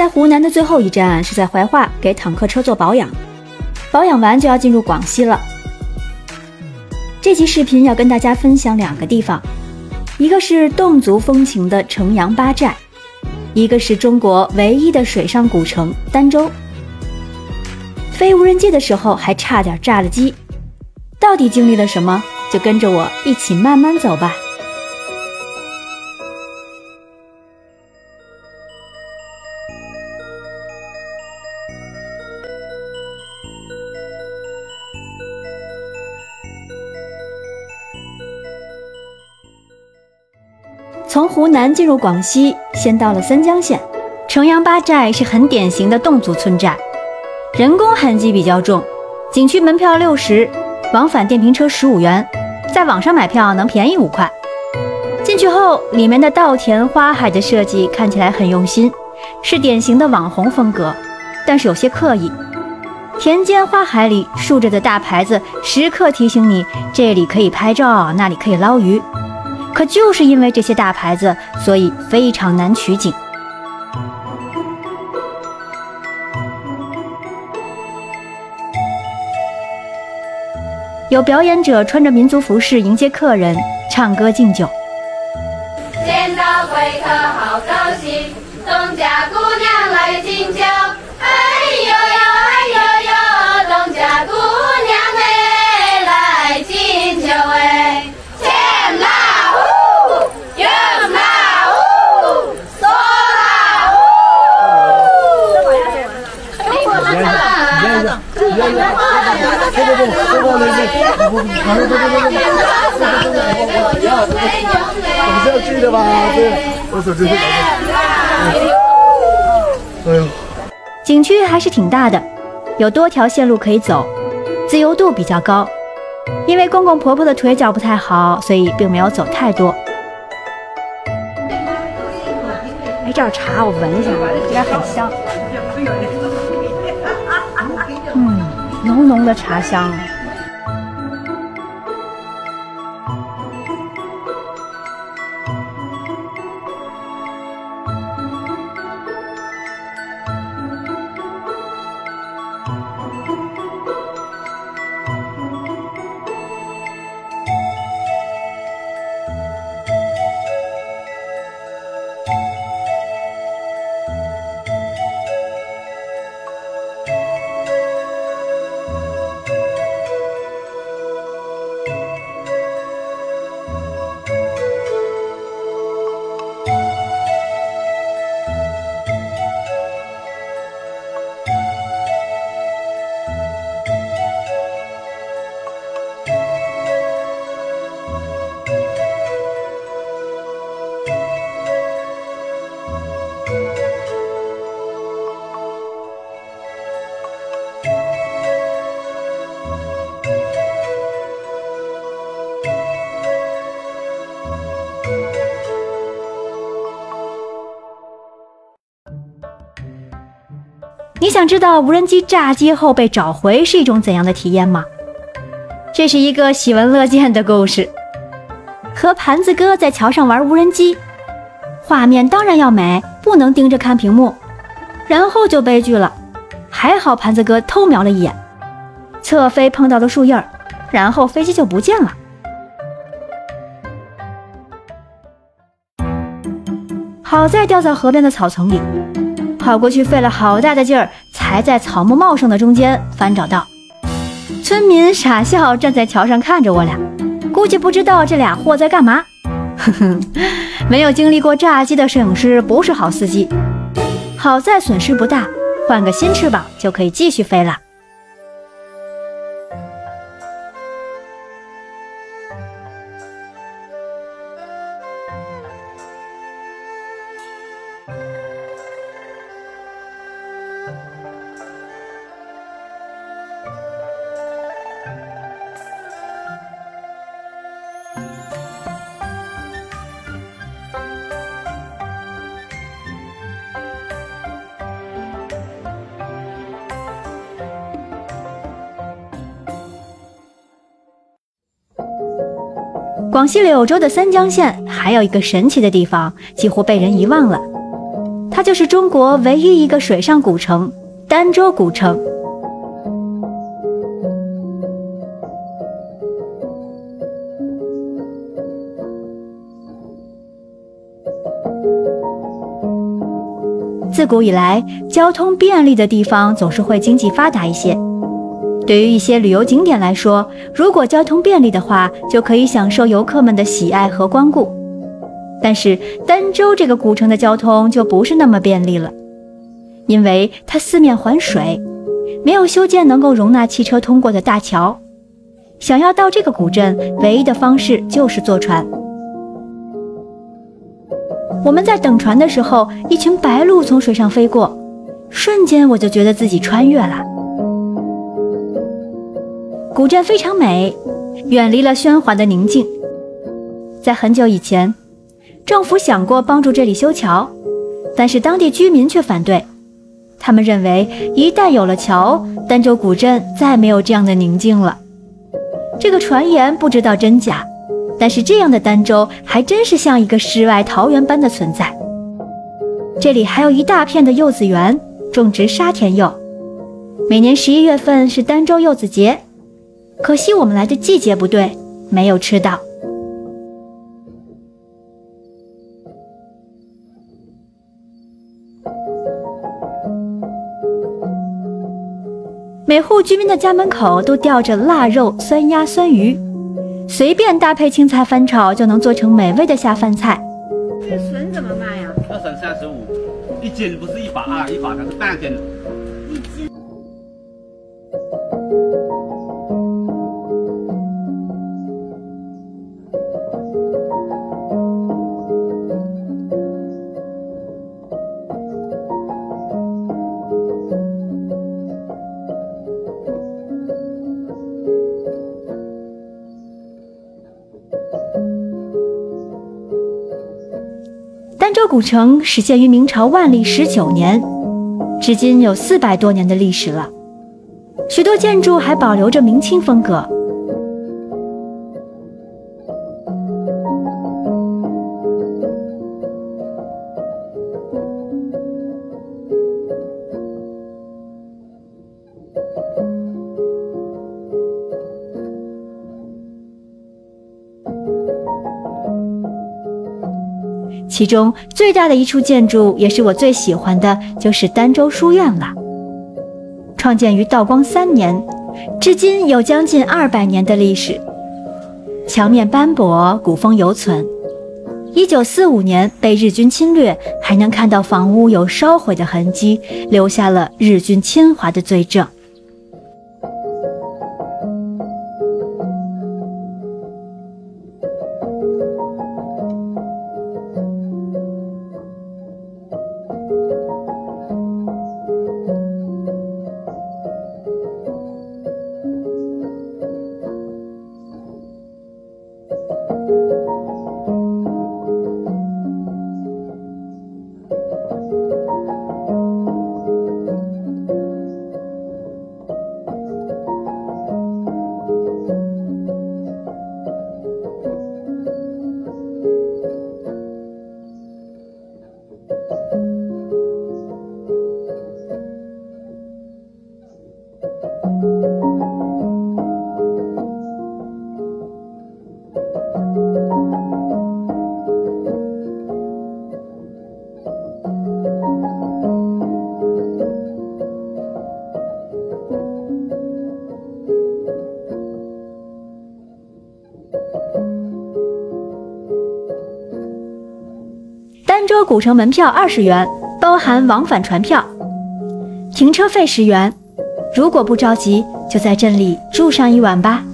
在湖南的最后一站是在怀化给坦克车做保养，保养完就要进入广西了。这期视频要跟大家分享两个地方，一个是侗族风情的城阳八寨，一个是中国唯一的水上古城儋州。飞无人机的时候还差点炸了机，到底经历了什么？就跟着我一起慢慢走吧。从湖南进入广西，先到了三江县，城阳八寨是很典型的侗族村寨。人工痕迹比较重，景区门票六十，往返电瓶车十五元，在网上买票能便宜五块。进去后，里面的稻田花海的设计看起来很用心，是典型的网红风格，但是有些刻意。田间花海里竖着的大牌子，时刻提醒你这里可以拍照，那里可以捞鱼。可就是因为这些大牌子，所以非常难取景。有表演者穿着民族服饰迎接客人，唱歌敬酒。见到贵客好高兴，东家姑娘来敬酒。哎呦，景区还是挺大的，有多条线路可以走，自由度比较高。因为公公婆婆的腿脚不太好，所以并没有走太多。哎，这儿茶我闻一下，应该很香。嗯，浓浓的茶香。你想知道无人机炸机后被找回是一种怎样的体验吗？这是一个喜闻乐见的故事。和盘子哥在桥上玩无人机，画面当然要美，不能盯着看屏幕。然后就悲剧了，还好盘子哥偷瞄了一眼，侧飞碰到了树叶儿，然后飞机就不见了。好在掉在河边的草丛里。跑过去费了好大的劲儿，才在草木茂盛的中间翻找到。村民傻笑，站在桥上看着我俩，估计不知道这俩货在干嘛。哼哼，没有经历过炸机的摄影师不是好司机。好在损失不大，换个新翅膀就可以继续飞了。广西柳州的三江县还有一个神奇的地方，几乎被人遗忘了。它就是中国唯一一个水上古城——儋州古城。自古以来，交通便利的地方总是会经济发达一些。对于一些旅游景点来说，如果交通便利的话，就可以享受游客们的喜爱和光顾。但是儋州这个古城的交通就不是那么便利了，因为它四面环水，没有修建能够容纳汽车通过的大桥。想要到这个古镇，唯一的方式就是坐船。我们在等船的时候，一群白鹭从水上飞过，瞬间我就觉得自己穿越了。古镇非常美，远离了喧哗的宁静。在很久以前，政府想过帮助这里修桥，但是当地居民却反对。他们认为，一旦有了桥，儋州古镇再没有这样的宁静了。这个传言不知道真假。但是这样的儋州还真是像一个世外桃源般的存在。这里还有一大片的柚子园，种植沙田柚。每年十一月份是儋州柚子节，可惜我们来的季节不对，没有吃到。每户居民的家门口都吊着腊肉、酸鸭、酸鱼。随便搭配青菜翻炒，就能做成美味的下饭菜。这笋怎么卖呀？这笋三十五一斤，不是一把二，一把它是半斤。一斤。这古城始建于明朝万历十九年，至今有四百多年的历史了，许多建筑还保留着明清风格。其中最大的一处建筑，也是我最喜欢的，就是儋州书院了。创建于道光三年，至今有将近二百年的历史，墙面斑驳，古风犹存。一九四五年被日军侵略，还能看到房屋有烧毁的痕迹，留下了日军侵华的罪证。儋州古城门票二十元，包含往返船票，停车费十元。如果不着急，就在镇里住上一晚吧。